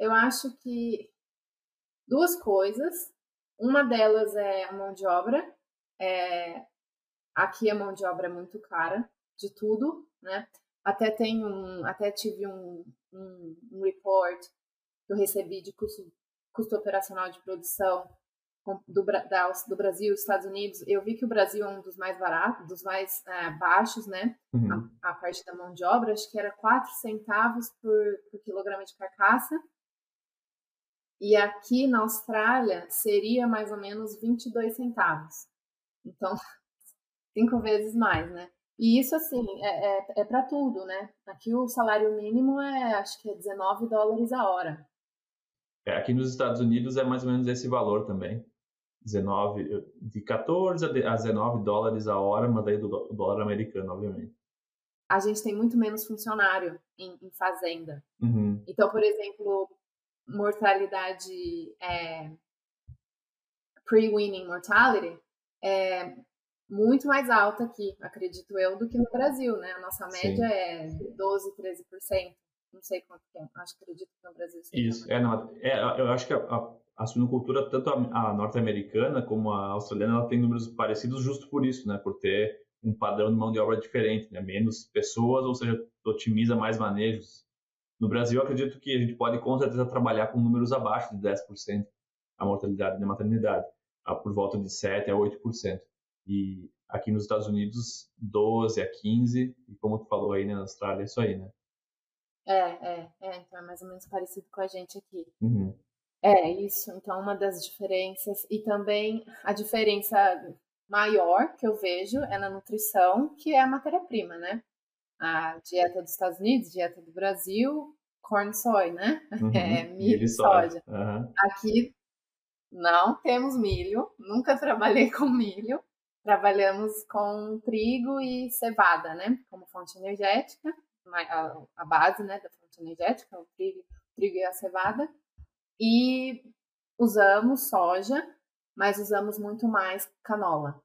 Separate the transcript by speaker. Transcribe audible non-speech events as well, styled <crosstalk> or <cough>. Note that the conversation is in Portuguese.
Speaker 1: eu acho que duas coisas. Uma delas é a mão de obra. É, aqui a mão de obra é muito cara, de tudo, né? Até tem um, até tive um, um, um report que eu recebi de custo, custo operacional de produção do, da, do Brasil, Estados Unidos, eu vi que o Brasil é um dos mais baratos, dos mais é, baixos, né? Uhum. A, a, parte da mão de obra, acho que era 4 centavos por, por quilograma de carcaça. E aqui na Austrália seria mais ou menos 22 centavos. Então, <laughs> cinco vezes mais, né? E isso, assim, é, é, é para tudo, né? Aqui o salário mínimo é, acho que é 19 dólares a hora.
Speaker 2: É, aqui nos Estados Unidos é mais ou menos esse valor também. 19, de 14 a 19 dólares a hora, mas aí do dólar americano, obviamente.
Speaker 1: A gente tem muito menos funcionário em, em fazenda.
Speaker 2: Uhum.
Speaker 1: Então, por exemplo, mortalidade é, pre-winning mortality é muito mais alta aqui, acredito eu, do que no Brasil, né? A nossa média Sim. é 12, 13%. Não sei quanto é, acho que acredito que no Brasil.
Speaker 2: Isso, é, não, é, eu acho que a, a, a suinocultura, tanto a, a norte-americana como a australiana, ela tem números parecidos justo por isso, né? Por ter um padrão de mão de obra diferente, né? Menos pessoas, ou seja, otimiza mais manejos. No Brasil, acredito que a gente pode com certeza trabalhar com números abaixo de 10% a mortalidade da maternidade, por volta de 7 a 8%. E aqui nos Estados Unidos, 12 a 15, e como tu falou aí né, na Austrália, é isso aí, né?
Speaker 1: É, é, é, então é mais ou menos parecido com a gente aqui.
Speaker 2: Uhum.
Speaker 1: É, isso. Então, uma das diferenças, e também a diferença maior que eu vejo é na nutrição, que é a matéria-prima, né? A dieta dos Estados Unidos, dieta do Brasil, corn soy, né?
Speaker 2: Uhum. <laughs>
Speaker 1: É, milho e soja.
Speaker 2: Uhum.
Speaker 1: Aqui não temos milho, nunca <laughs> trabalhei com milho. Trabalhamos com trigo e cevada, né? Como fonte energética a, a base né, da fonte energética, o trigo, o trigo e a cevada. E usamos soja, mas usamos muito mais canola.